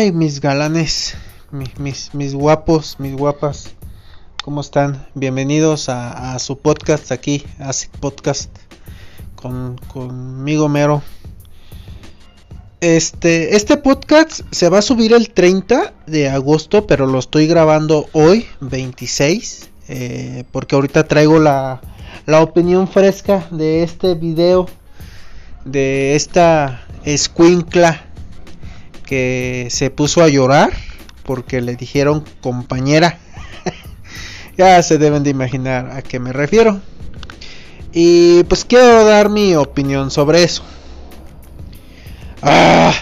Ay, mis galanes, mis, mis, guapos, mis guapas, ¿cómo están? Bienvenidos a, su podcast aquí, a Podcast, con, conmigo mero. Este, este podcast se va a subir el 30 de agosto, pero lo estoy grabando hoy, 26, eh, porque ahorita traigo la, la opinión fresca de este video, de esta escuincla que se puso a llorar porque le dijeron compañera. ya se deben de imaginar a qué me refiero. Y pues quiero dar mi opinión sobre eso. Ah,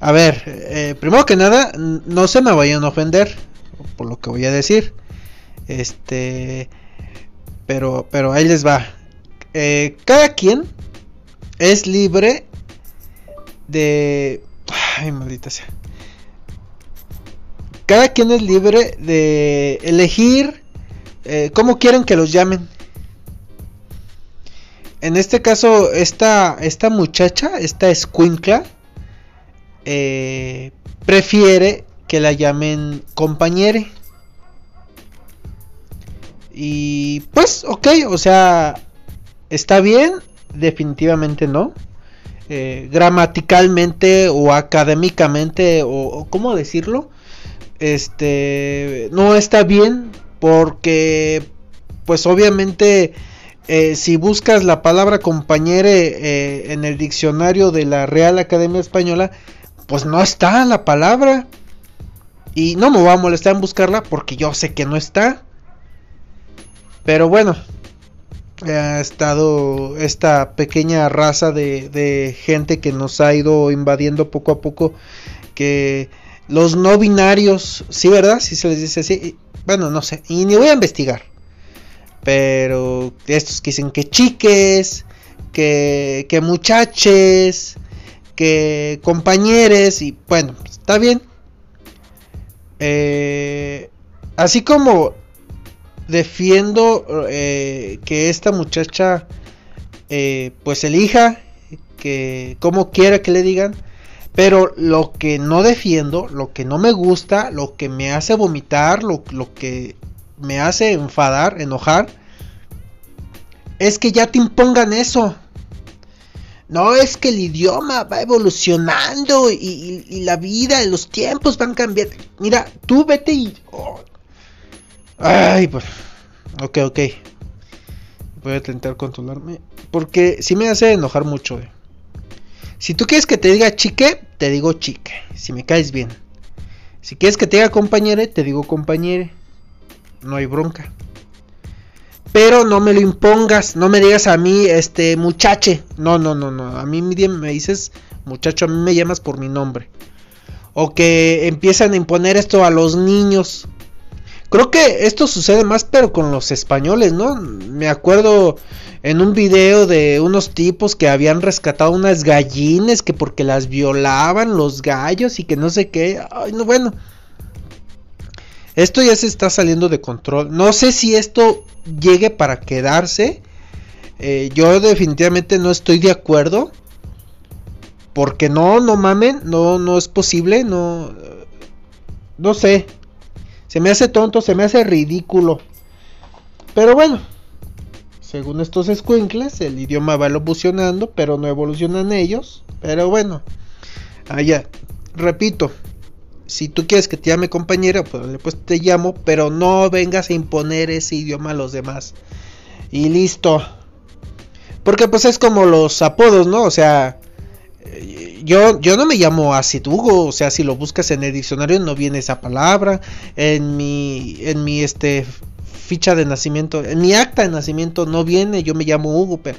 a ver, eh, primero que nada, no se me vayan a ofender por lo que voy a decir. Este, pero, pero ahí les va. Eh, cada quien es libre de Ay, maldita sea. Cada quien es libre de elegir eh, cómo quieren que los llamen. En este caso, esta, esta muchacha, esta escuincla, eh, prefiere que la llamen compañere. Y pues, ok, o sea, está bien, definitivamente no. Eh, gramaticalmente o académicamente o, cómo decirlo este no está bien porque pues obviamente eh, si buscas la palabra compañere eh, en el diccionario de la Real Academia Española pues no está la palabra. Y no me va a molestar en buscarla porque yo sé que no está. Pero bueno ha estado esta pequeña raza de, gente que nos ha ido invadiendo poco a poco que los no binarios, sí, ¿verdad? Si se les dice así, bueno, no sé, y ni voy a investigar. Pero estos que dicen que chiques, que, que muchaches, que compañeros, y bueno, está bien. Eh, así como defiendo eh, que esta muchacha eh, pues elija que como quiera que le digan pero lo que no defiendo lo que no me gusta lo que me hace vomitar lo, lo que me hace enfadar enojar es que ya te impongan eso no es que el idioma va evolucionando y, la vida los tiempos van cambiando. Mira, tú vete y... Oh, Ay, pues. Ok, ok. Voy a intentar controlarme. Porque si me hace enojar mucho. Eh. Si tú quieres que te diga chique, te digo chique. Si me caes bien. Si quieres que te diga compañere, te digo compañere. No hay bronca. Pero no me lo impongas. No me digas a mí, este, muchache. No, no, no, no. A mí me dices muchacho. A mí me llamas por mi nombre. O que empiezan a imponer esto a los niños. Creo que esto sucede más pero con los españoles, ¿no? Me acuerdo en un video de unos tipos que habían rescatado unas gallinas que porque las violaban los gallos y que no sé qué. Ay, no, bueno. Esto ya se está saliendo de control. No sé si esto llegue para quedarse. Eh, yo definitivamente no estoy de acuerdo. Porque no, no mamen, no, no es posible, no, no sé. Se me hace tonto, se me hace ridículo. Pero bueno, según estos squinkles, el idioma va evolucionando, pero no evolucionan ellos. Pero bueno, allá, repito, si tú quieres que te llame compañera, pues, pues te llamo, pero no vengas a imponer ese idioma a los demás. Y listo. Porque pues es como los apodos, ¿no? O sea, yo, yo no me llamo Acid Hugo, o sea, si lo buscas en el diccionario no viene esa palabra. En mi, en mi este ficha de nacimiento, en mi acta de nacimiento no viene, yo me llamo Hugo, pero,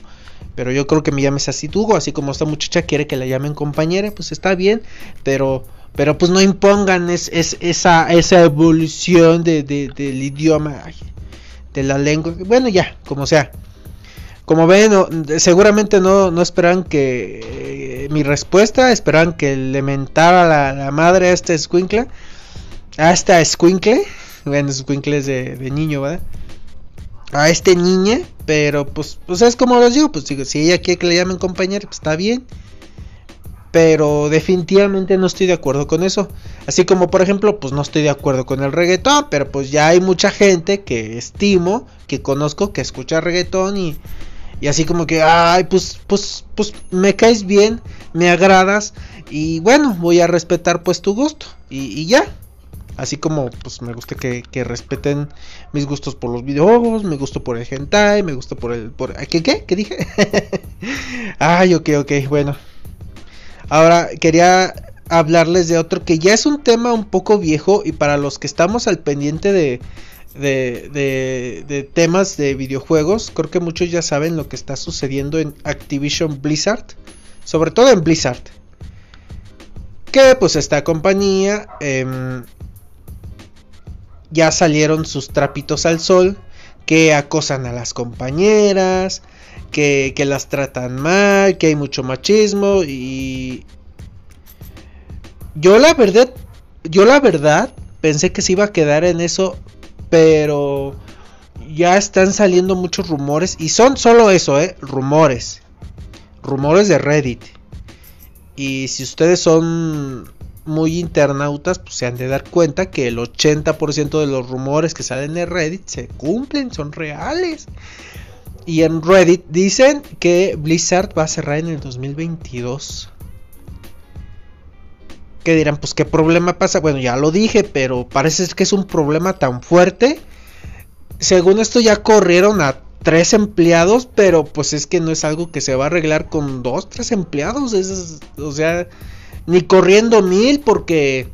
pero yo creo que me llames Acid Hugo, así como esta muchacha quiere que la llamen compañera, pues está bien, pero, pero pues no impongan es, esa, esa evolución de, del idioma, de la lengua, bueno ya, como sea. Como ven, seguramente no, no esperan que eh, mi respuesta, esperan que le mentara la, la madre a este escuincle, a esta escuincle, ven, escuincle es de, de, niño, ¿verdad? A este niño, pero pues, pues es como les digo, pues si ella quiere que le llamen compañero, pues está bien. pero definitivamente no estoy de acuerdo con eso. Así como por ejemplo, pues no estoy de acuerdo con el reggaetón, pero pues ya hay mucha gente que estimo, que conozco, que escucha reggaetón y, y así como que, ay, pues, pues, pues me caes bien, me agradas y bueno, voy a respetar pues tu gusto y, y ya. Así como pues me gusta que, que, respeten mis gustos por los videojuegos, me gusto por el hentai, me gusta por el... Por, ¿Qué qué? ¿Qué dije? ay, ok, ok, bueno. Ahora quería hablarles de otro que ya es un tema un poco viejo y para los que estamos al pendiente de, de, de, temas de videojuegos, creo que muchos ya saben lo que está sucediendo en Activision Blizzard, sobre todo en Blizzard. Que pues esta compañía eh, ya salieron sus trapitos al sol, que acosan a las compañeras, que, que, las tratan mal, que hay mucho machismo y yo la verdad, yo la verdad pensé que se iba a quedar en eso, pero ya están saliendo muchos rumores y son solo eso, eh, rumores. Rumores de Reddit. Y si ustedes son muy internautas, pues se han de dar cuenta que el 80% de los rumores que salen de Reddit se cumplen, son reales. Y en Reddit dicen que Blizzard va a cerrar en el 2022. Que dirán, pues qué problema pasa. Bueno, ya lo dije, pero parece que es un problema tan fuerte. Según esto ya corrieron a tres empleados, pero pues es que no es algo que se va a arreglar con dos, tres empleados. Es, o sea, ni corriendo mil porque...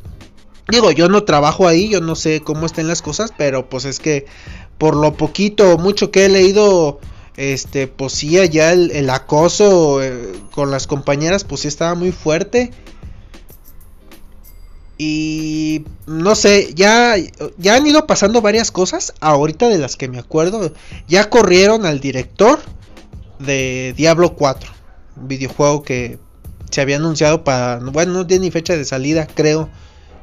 Digo, yo no trabajo ahí, yo no sé cómo estén las cosas, pero pues es que por lo poquito o mucho que he leído este, pues sí, allá el, el acoso eh, con las compañeras, pues sí estaba muy fuerte. Y no sé, ya, ya han ido pasando varias cosas, ahorita de las que me acuerdo. Ya corrieron al director de Diablo 4, un videojuego que se había anunciado para, bueno, no tiene ni fecha de salida, creo.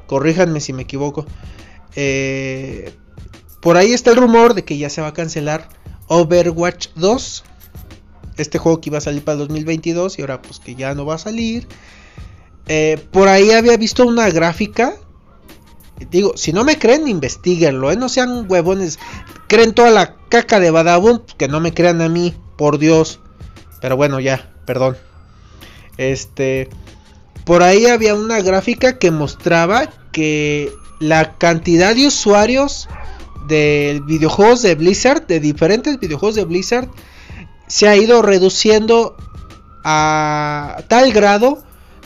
Corríjanme si me equivoco. Eh, por ahí está el rumor de que ya se va a cancelar Overwatch 2. Este juego que iba a salir para el 2022 y ahora pues que ya no va a salir. Eh, por ahí había visto una gráfica. Digo, si no me creen, investiguenlo, ¿eh? no sean huevones. Creen toda la caca de Badabun, que no me crean a mí, por Dios. Pero bueno, ya, perdón. Este, por ahí había una gráfica que mostraba que la cantidad de usuarios de videojuegos de Blizzard, de diferentes videojuegos de Blizzard, se ha ido reduciendo a tal grado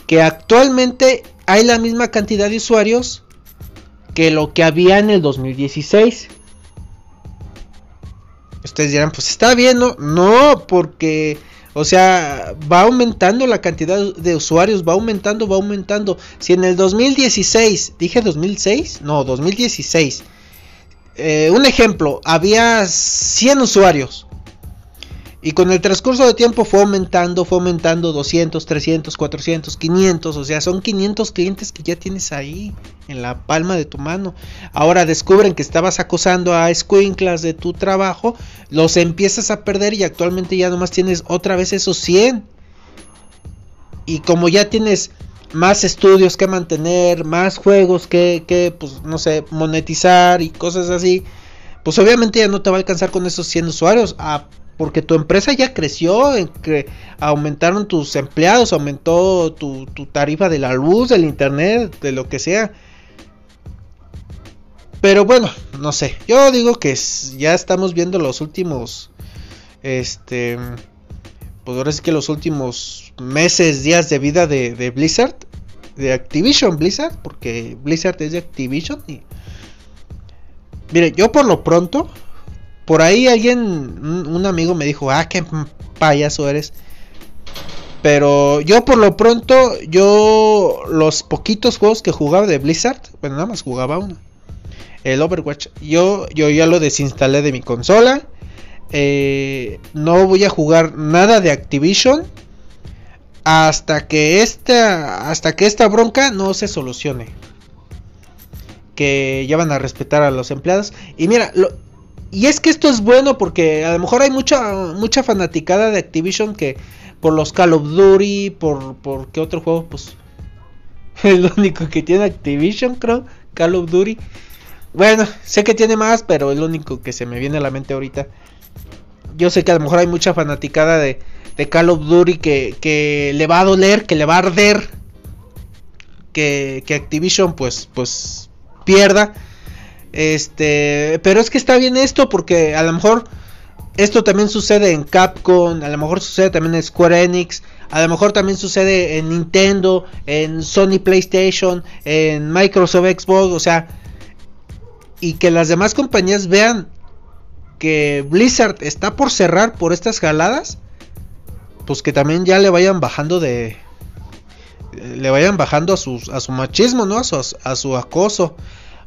que actualmente hay la misma cantidad de usuarios que lo que había en el 2016. Ustedes dirán, pues está bien, ¿no? Porque, o sea, va aumentando la cantidad de usuarios, va aumentando, va aumentando. Si en el 2016, dije 2006, no, 2016 eh, un ejemplo, había 100 usuarios. Y con el transcurso de tiempo fue aumentando, fue aumentando 200, 300, 400, 500. O sea, son 500 clientes que ya tienes ahí en la palma de tu mano. Ahora descubren que estabas acosando a escuinclas de tu trabajo, los empiezas a perder y actualmente ya nomás tienes otra vez esos 100. Y como ya tienes más estudios que mantener, más juegos que, que, pues, no sé, monetizar y cosas así, pues obviamente ya no te va a alcanzar con esos 100 usuarios, ah, porque tu empresa ya creció, que aumentaron tus empleados, aumentó tu, tarifa de la luz, del internet, de lo que sea. Pero bueno, no sé, yo digo que ya estamos viendo los últimos, este, pues ahora es que los últimos meses, días de vida de, de, Blizzard, de Activision Blizzard, porque Blizzard es de Activision. Y... Mire, yo por lo pronto, por ahí alguien, un, amigo me dijo, ah, qué payaso eres. Pero yo por lo pronto, yo los poquitos juegos que jugaba de Blizzard, bueno, nada más jugaba uno. El Overwatch, yo, yo ya lo desinstalé de mi consola eh, no voy a jugar nada de Activision hasta que esta hasta que esta bronca no se solucione que ya van a respetar a los empleados y mira lo, y es que esto es bueno porque a lo mejor hay mucha, mucha fanaticada de Activision que por los Call of Duty, por, por qué otro juego, pues el único que tiene Activision, creo, Call of Duty. Bueno, sé que tiene más, pero es lo único que se me viene a la mente ahorita. Yo sé que a lo mejor hay mucha fanaticada de, de Call of Duty que, que, le va a doler, que le va a arder. Que, que Activision pues, pues pierda. Este, pero es que está bien esto porque a lo mejor esto también sucede en Capcom, a lo mejor sucede también en Square Enix, a lo mejor también sucede en Nintendo, en Sony PlayStation, en Microsoft Xbox, o sea, y que las demás compañías vean que Blizzard está por cerrar por estas jaladas, pues que también ya le vayan bajando de le vayan bajando a su, a su machismo, ¿no? A su, a su acoso.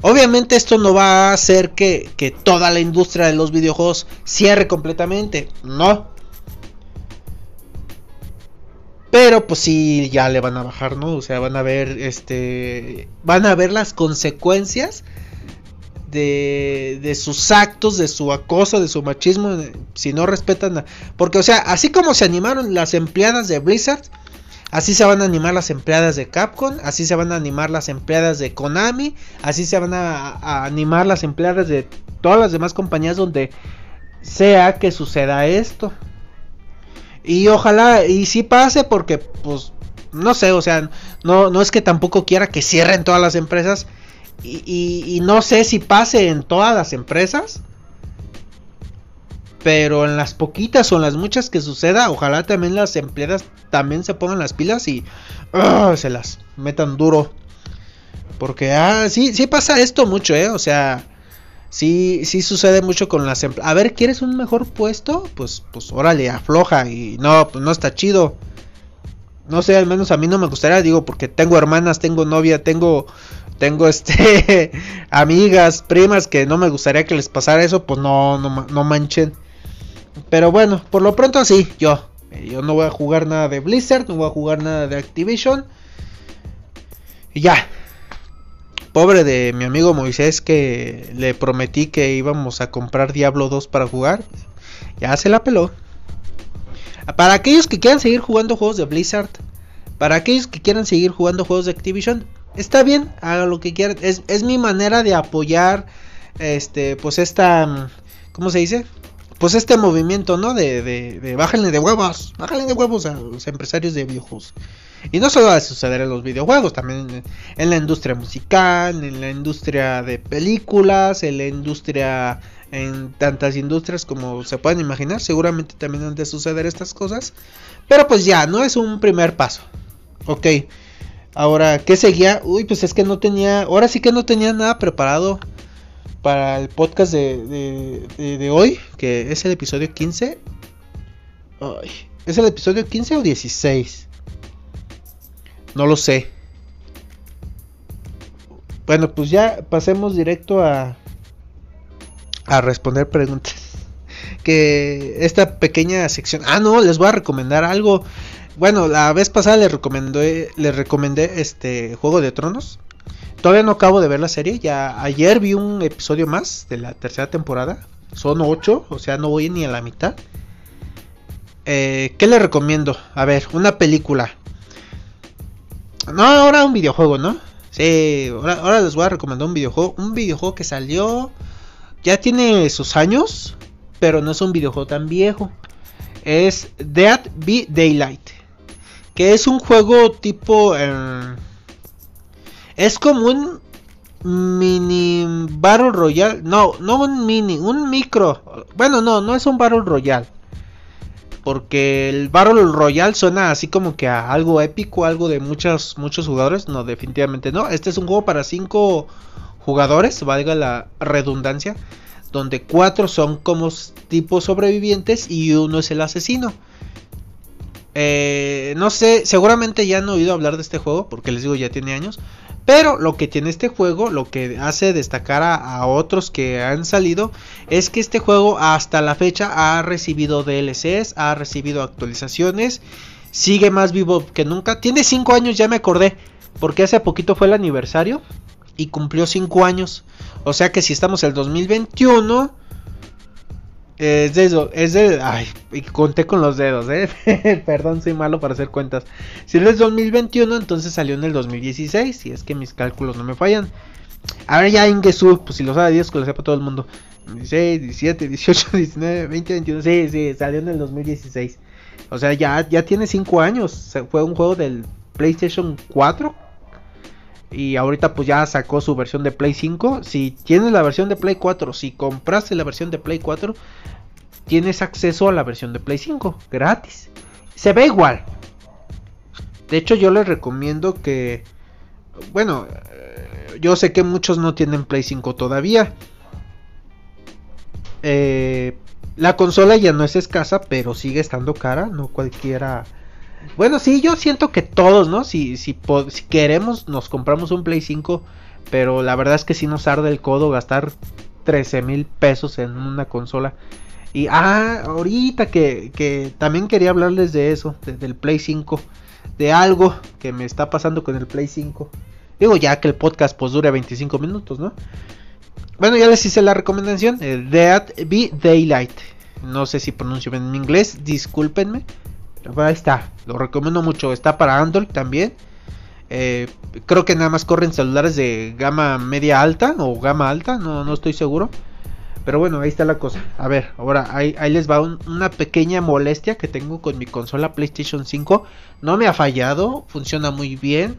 Obviamente esto no va a hacer que, que, toda la industria de los videojuegos cierre completamente, no. Pero pues sí, ya le van a bajar, ¿no? O sea, van a ver, este, van a ver las consecuencias de, de sus actos, de su acoso, de su machismo, si no respetan, porque o sea, así como se animaron las empleadas de Blizzard, Así se van a animar las empleadas de Capcom, así se van a animar las empleadas de Konami, así se van a, animar las empleadas de todas las demás compañías donde sea que suceda esto. Y ojalá, y si pase porque, pues, no sé, o sea, no, no es que tampoco quiera que cierren todas las empresas. Y, y no sé si pase en todas las empresas. Pero en las poquitas o en las muchas que suceda, ojalá también las empleadas también se pongan las pilas y uh, se las metan duro. Porque, ah, sí, sí pasa esto mucho, ¿eh? O sea, sí, sí sucede mucho con las empleadas. A ver, ¿quieres un mejor puesto? Pues, pues, órale, afloja. Y no, pues no está chido. No sé, al menos a mí no me gustaría, digo, porque tengo hermanas, tengo novia, tengo tengo este amigas, primas que no me gustaría que les pasara eso, pues no, no, no manchen. Pero bueno, por lo pronto sí, yo. Yo no voy a jugar nada de Blizzard, no voy a jugar nada de Activision. Y ya. Pobre de mi amigo Moisés que le prometí que íbamos a comprar Diablo 2 para jugar. Ya se la peló. Para aquellos que quieran seguir jugando juegos de Blizzard, para aquellos que quieran seguir jugando juegos de Activision, está bien, hagan lo que quieran. Es, es mi manera de apoyar, este, pues esta, ¿cómo se dice? Pues este movimiento, ¿no? De, de, de bájenle de huevos, bájenle de huevos a los empresarios de videojuegos. Y no solo va a suceder en los videojuegos, también en, la industria musical, en la industria de películas, en la industria, en tantas industrias como se pueden imaginar, seguramente también han de suceder estas cosas. Pero pues ya, no es un primer paso. Ok. Ahora, ¿qué seguía? Uy, pues es que no tenía, ahora sí que no tenía nada preparado para el podcast de, de, hoy, que es el episodio 15. ¿Es el episodio 15 o 16? No lo sé. Bueno, pues ya pasemos directo a, a responder preguntas. Que esta pequeña sección... Ah, no, les voy a recomendar algo. Bueno, la vez pasada les recomendé, les recomendé este Juego de Tronos. Todavía no acabo de ver la serie. Ya ayer vi un episodio más de la tercera temporada. Son ocho, o sea, no voy ni a la mitad. Eh, ¿Qué le recomiendo? A ver, una película. No, ahora un videojuego, ¿no? Sí, ahora, les voy a recomendar un videojuego. Un videojuego que salió. Ya tiene sus años. Pero no es un videojuego tan viejo. Es Dead Be Daylight. Que es un juego tipo. Eh, es como un mini Battle Royale. No, no un mini, un micro. Bueno, no, no es un Battle Royale. Porque el Battle Royale suena así como que a algo épico, algo de muchos, muchos jugadores. No, definitivamente no. Este es un juego para 5 jugadores, valga la redundancia. Donde 4 son como tipos sobrevivientes y uno es el asesino. Eh, no sé, seguramente ya han oído hablar de este juego, porque les digo ya tiene años. Pero lo que tiene este juego, lo que hace destacar a, otros que han salido, es que este juego hasta la fecha ha recibido DLCs, ha recibido actualizaciones, sigue más vivo que nunca. Tiene 5 años, ya me acordé, porque hace poquito fue el aniversario y cumplió 5 años. O sea que si estamos en el 2021, Es de eso, es de... Ay, conté con los dedos, ¿eh? Perdón, soy malo para hacer cuentas. Si es 2021, entonces salió en el 2016, si es que mis cálculos no me fallan. A ver, ya Ingesu, pues si lo sabe Dios, que lo sepa todo el mundo. 16, 17, 18, 19, 20, 21. Sí, sí, salió en el 2016. O sea, ya, ya tiene 5 años. Fue un juego del PlayStation 4. Y ahorita pues ya sacó su versión de Play 5. Si tienes la versión de Play 4, si compraste la versión de Play 4, tienes acceso a la versión de Play 5 gratis. Se ve igual. De hecho yo les recomiendo que... Bueno, eh, yo sé que muchos no tienen Play 5 todavía. Eh, la consola ya no es escasa, pero sigue estando cara. No cualquiera bueno, sí, yo siento que todos, ¿no? Si, si, si queremos, nos compramos un Play 5. Pero la verdad es que sí nos arde el codo gastar 13 mil pesos en una consola. Y ah, ahorita que, que también quería hablarles de eso, del Play 5. De algo que me está pasando con el Play 5. Digo ya que el podcast pues dure 25 minutos, ¿no? Bueno, ya les hice la recomendación. Dead Be Daylight. No sé si pronuncio bien en inglés, discúlpenme. Ahí está, lo recomiendo mucho. Está para Android también. Eh, creo que nada más corren celulares de gama media alta o gama alta, no, no estoy seguro. Pero bueno, ahí está la cosa. A ver, ahora ahí, les va una pequeña molestia que tengo con mi consola PlayStation 5. No me ha fallado, funciona muy bien.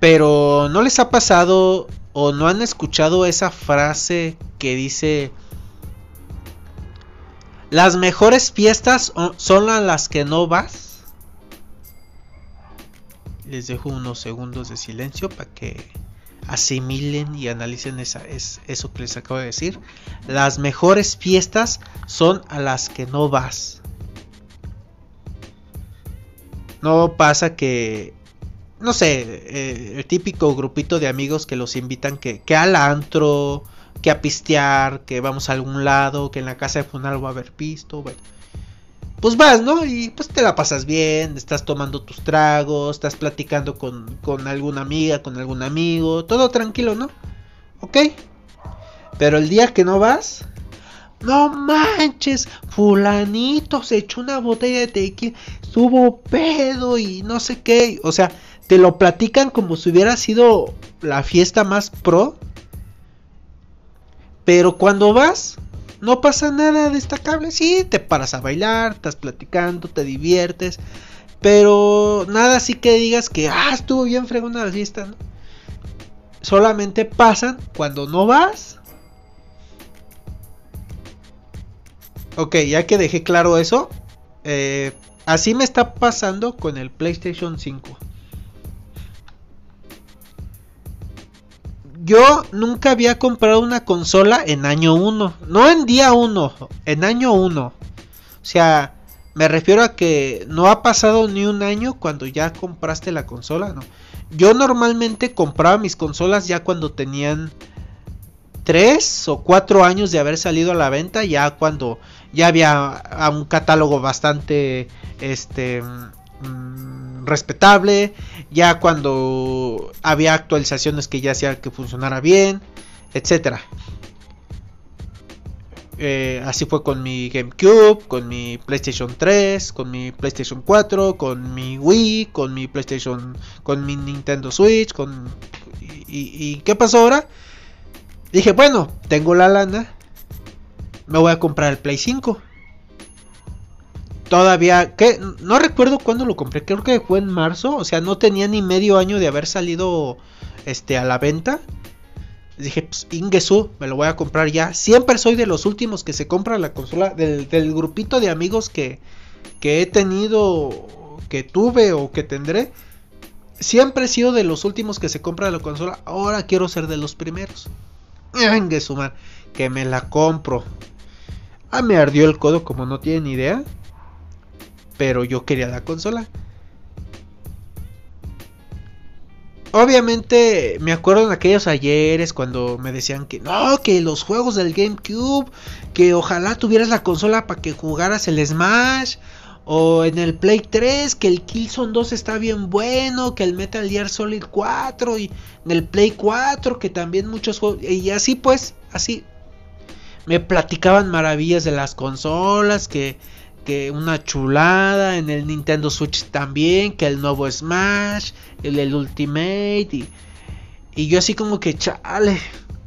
Pero no les ha pasado o no han escuchado esa frase que dice las mejores fiestas son las que no vas. Les dejo unos segundos de silencio para que asimilen y analicen esa, es, eso que les acabo de decir. Las mejores fiestas son a las que no vas. No pasa que, no sé, eh, el típico grupito de amigos que los invitan que, que al antro, que a pistear, que vamos a algún lado, que en la casa de Funal va a haber pisto, bueno. Pues vas, ¿no? Y pues te la pasas bien, estás tomando tus tragos, estás platicando con, con alguna amiga, con algún amigo, todo tranquilo, ¿no? ¿Ok? Pero el día que no vas, no manches, fulanito se echó una botella de tequila, estuvo pedo y no sé qué. O sea, te lo platican como si hubiera sido la fiesta más pro pero cuando vas, no pasa nada destacable. Sí, te paras a bailar, estás platicando, te diviertes. Pero nada así que digas que, ah, estuvo bien fregona la fiesta. Solamente pasan cuando no vas. Ok, ya que dejé claro eso, eh, así me está pasando con el PlayStation 5. Yo nunca había comprado una consola en año 1. No en día 1, en año 1. O sea, me refiero a que no ha pasado ni un año cuando ya compraste la consola, ¿no? Yo normalmente compraba mis consolas ya cuando tenían 3 o 4 años de haber salido a la venta, ya cuando ya había un catálogo bastante este mm, respetable ya cuando había actualizaciones que ya hacían que funcionara bien, etcétera. Eh, así fue con mi GameCube, con mi PlayStation 3, con mi PlayStation 4, con mi Wii, con mi PlayStation, con mi Nintendo Switch, con y qué pasó ahora? Dije, bueno, tengo la lana, me voy a comprar el Play 5 todavía, que no recuerdo cuándo lo compré, creo que fue en marzo, o sea, no tenía ni medio año de haber salido este a la venta. Dije, pues Ingesu, me lo voy a comprar ya. Siempre soy de los últimos que se compra la consola, del, grupito de amigos que, que he tenido, que tuve o que tendré. Siempre he sido de los últimos que se compra la consola. Ahora quiero ser de los primeros. Ingesu, man, que me la compro. Ah, me ardió el codo como no tienen idea pero yo quería la consola. Obviamente me acuerdo en aquellos ayeres cuando me decían que no, que los juegos del GameCube, que ojalá tuvieras la consola para que jugaras el Smash, o en el Play 3, que el Killzone 2 está bien bueno, que el Metal Gear Solid 4, y en el Play 4, que también muchos juegos, y así pues, así. me platicaban maravillas de las consolas, que, que una chulada en el Nintendo Switch también, que el nuevo Smash, el, Ultimate y, y yo así como que chale,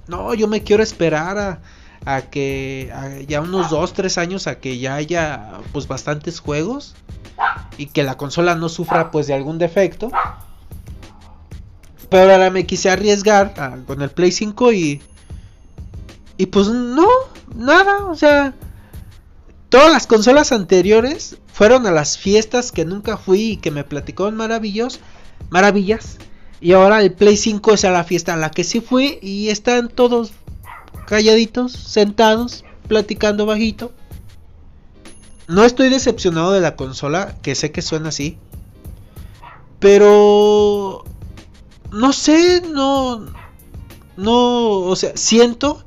no, yo me quiero esperar a, a que ya unos 2, 3 años a que ya haya pues bastantes juegos y que la consola no sufra pues de algún defecto. Pero ahora me quise arriesgar ah, con el Play 5 y y pues no, nada, o sea, todas las consolas anteriores fueron a las fiestas que nunca fui y que me platicó maravillos, maravillas. Y ahora el Play 5 es a la fiesta a la que sí fui y están todos calladitos, sentados, platicando bajito. No estoy decepcionado de la consola, que sé que suena así. Pero... No sé, no... No, o sea, siento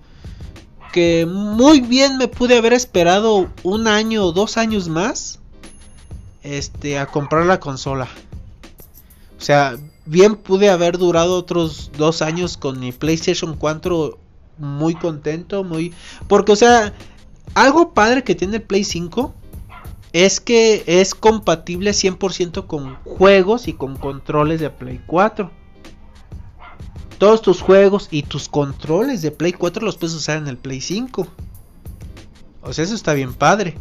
que muy bien me pude haber esperado un año o dos años más este a comprar la consola. O sea, bien pude haber durado otros dos años con mi PlayStation 4 muy contento, muy... Porque, o sea, algo padre que tiene el Play 5 es que es compatible 100% con juegos y con controles de Play 4 todos tus juegos y tus controles de Play 4 los puedes usar en el Play 5. O sea, eso está bien padre.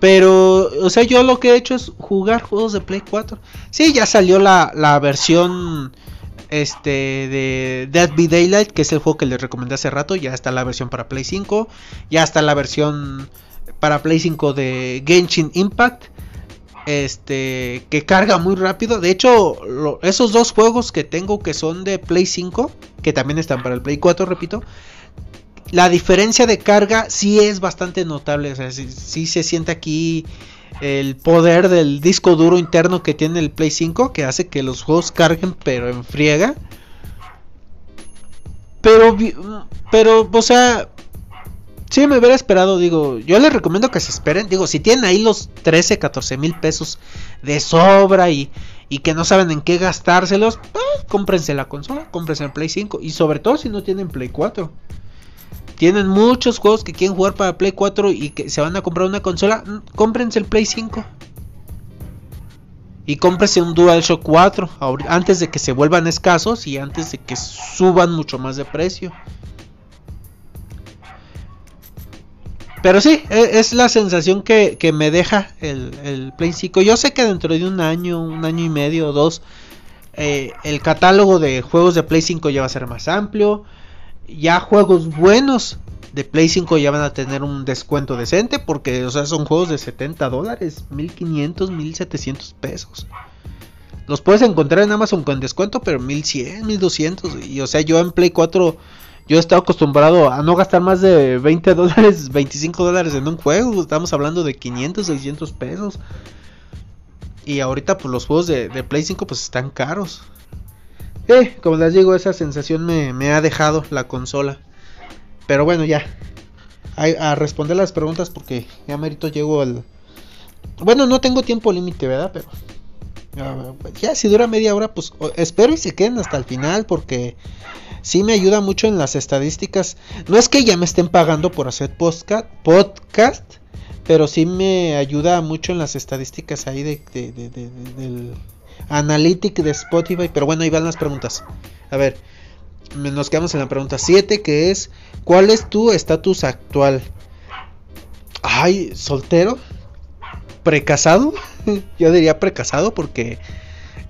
Pero, o sea, yo lo que he hecho es jugar juegos de Play 4. Sí, ya salió la, la versión este de Dead by Daylight, que es el juego que les recomendé hace rato. Ya está la versión para Play 5. Ya está la versión para Play 5 de Genshin Impact este que carga muy rápido. De hecho, esos dos juegos que tengo que son de Play 5, que también están para el Play 4, repito, la diferencia de carga sí es bastante notable. O sea, sí, se siente aquí el poder del disco duro interno que tiene el Play 5, que hace que los juegos carguen, pero en friega. Pero, pero, o sea, Sí, me hubiera esperado, digo, yo les recomiendo que se esperen, digo, si tienen ahí los 13, 14 mil pesos de sobra y, y que no saben en qué gastárselos, pues, cómprense la consola, cómprense el Play 5 y sobre todo si no tienen Play 4. Tienen muchos juegos que quieren jugar para Play 4 y que se van a comprar una consola, cómprense el Play 5. Y cómprense un DualShock 4 antes de que se vuelvan escasos y antes de que suban mucho más de precio. Pero sí, e, es la sensación que, me deja el, Play 5. Yo sé que dentro de un año, un año y medio o dos, eh, el catálogo de juegos de Play 5 ya va a ser más amplio. Ya juegos buenos de Play 5 ya van a tener un descuento decente porque, o sea, son juegos de 70 dólares, 1500, 1700 pesos. Los puedes encontrar en Amazon con descuento, pero 1100, 1200. Y, o sea, yo en Play 4 yo he estado acostumbrado a no gastar más de 20 dólares, 25 dólares en un juego. Estamos hablando de 500, 600 pesos. Y ahorita pues los juegos de, Play 5 pues están caros. Eh, como les digo, esa sensación me, ha dejado la consola. Pero bueno, ya. A, responder las preguntas porque ya merito llego al... Bueno, no tengo tiempo límite, ¿verdad? Pero... Ya, si dura media hora, pues espero y se queden hasta el final porque sí me ayuda mucho en las estadísticas. No es que ya me estén pagando por hacer podcast, pero sí me ayuda mucho en las estadísticas ahí de, del Analytic de Spotify. Pero bueno, ahí van las preguntas. A ver, nos quedamos en la pregunta 7, que es, ¿cuál es tu estatus actual? Ay, soltero, precasado, yo diría precasado porque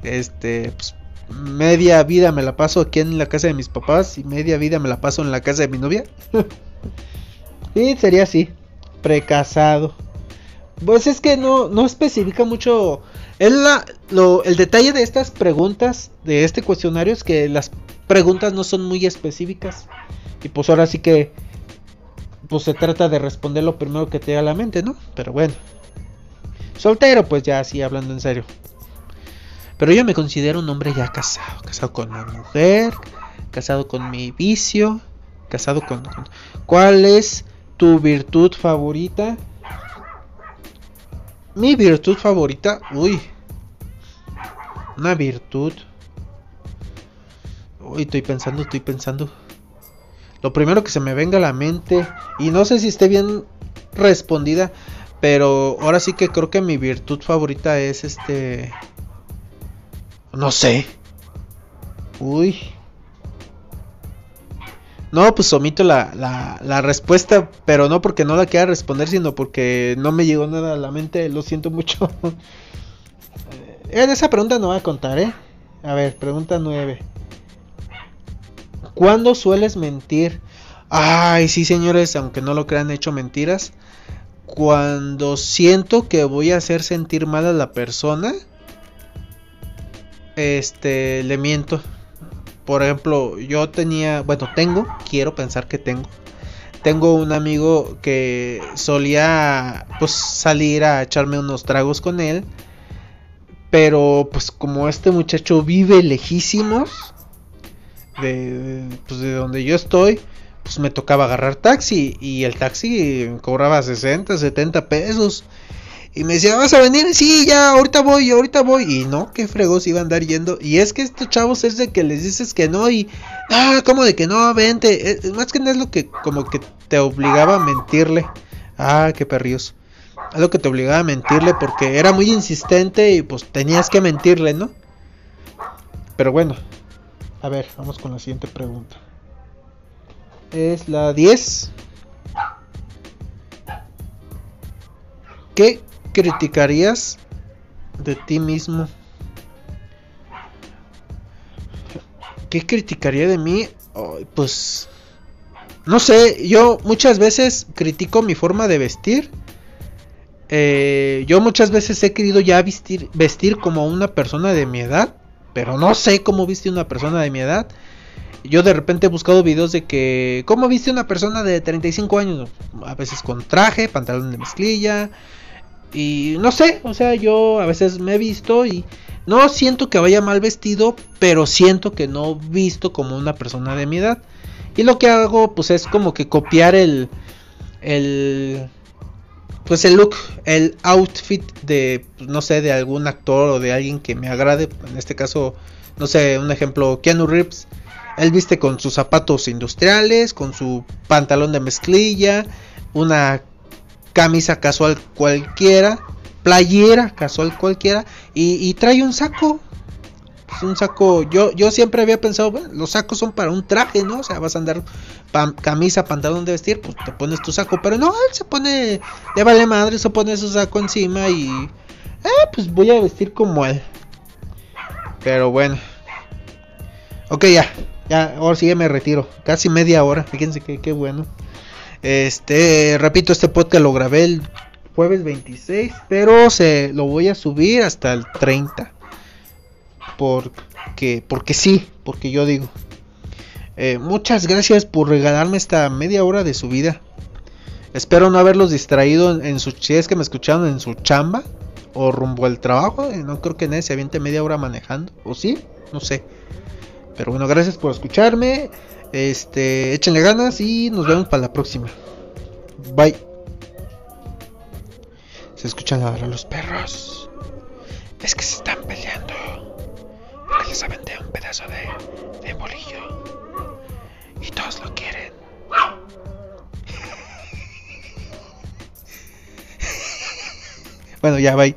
este pues, media vida me la paso aquí en la casa de mis papás y media vida me la paso en la casa de mi novia. y sería así, precasado. Pues es que no, no especifica mucho. la, el detalle de estas preguntas, de este cuestionario, es que las preguntas no son muy específicas. Y pues ahora sí que pues se trata de responder lo primero que te da la mente, ¿no? Pero bueno. Soltero, pues ya así hablando en serio. Pero yo me considero un hombre ya casado, casado con mi mujer, casado con mi vicio, casado con, ¿Cuál es tu virtud favorita? Mi virtud favorita, uy. Una virtud. Uy, estoy pensando, estoy pensando. lo primero que se me venga a la mente, y no sé si esté bien respondida, pero ahora sí que creo que mi virtud favorita es este... No sé. Uy. No, pues omito la, la, la, respuesta, pero no porque no la quiera responder, sino porque no me llegó nada a la mente, lo siento mucho. en esa pregunta no voy a contar, ¿eh? A ver, pregunta 9. ¿Cuándo sueles mentir? Ay, sí, señores, aunque no lo crean, he hecho mentiras. Cuando siento que voy a hacer sentir mal a la persona, este, le miento. Por ejemplo, yo tenía, bueno, tengo, quiero pensar que tengo. Tengo un amigo que solía pues salir a echarme unos tragos con él. Pero pues como este muchacho vive lejísimos, de, pues, de donde yo estoy, pues me tocaba agarrar taxi y el taxi cobraba 60, 70 pesos. Y me decía, ¿vas a venir? Sí, ya, ahorita voy, ahorita voy. Y no, qué fregos iba a andar yendo. Y es que estos chavos es de que les dices que no y... Ah, ¿cómo de que no? Vente. Más que nada es lo que como que te obligaba a mentirle. Ah, qué perrios. Es lo que te obligaba a mentirle porque era muy insistente y pues tenías que mentirle, ¿no? Pero bueno, a ver, vamos con la siguiente pregunta. Es la 10. ¿Qué criticarías de ti mismo? ¿Qué criticaría de mí? pues no sé, yo muchas veces critico mi forma de vestir. Eh, yo muchas veces he querido ya vestir, vestir como una persona de mi edad pero no sé cómo viste una persona de mi edad. Yo de repente he buscado videos de que, ¿cómo viste una persona de 35 años? A veces con traje, pantalón de mezclilla. Y no sé, o sea, yo a veces me he visto y no siento que vaya mal vestido, pero siento que no visto como una persona de mi edad. Y lo que hago, pues es como que copiar el, el pues el look, el outfit de, no sé, de algún actor o de alguien que me agrade. En este caso, no sé, un ejemplo, Keanu Reeves. Él viste con sus zapatos industriales, con su pantalón de mezclilla, una camisa casual cualquiera, playera casual cualquiera, y, y trae un saco, un saco, yo, yo siempre había pensado, bueno, los sacos son para un traje, ¿no? O sea, vas a andar camisa, pantalón de vestir, pues te pones tu saco, pero no, él se pone, le vale madre, se pone su saco encima y, eh, pues voy a vestir como él. Pero bueno. Ok, ya, ya, ahora sí ya me retiro, casi media hora, fíjense que qué bueno. Este, repito, este podcast lo grabé el jueves 26, pero se lo voy a subir hasta el 30 porque, porque sí, porque yo digo. Eh, muchas gracias por regalarme esta media hora de su vida. Espero no haberlos distraído en, su si es que me escucharon en su chamba o rumbo al trabajo. Eh, no creo que nadie se aviente media hora manejando. ¿O sí? No sé. Pero bueno, gracias por escucharme. Este, échenle ganas y nos vemos para la próxima. Bye. Se escuchan a los perros. Es que se están peleando les aventé un pedazo de bolillo. Y todos lo quieren. bueno, ya, bye.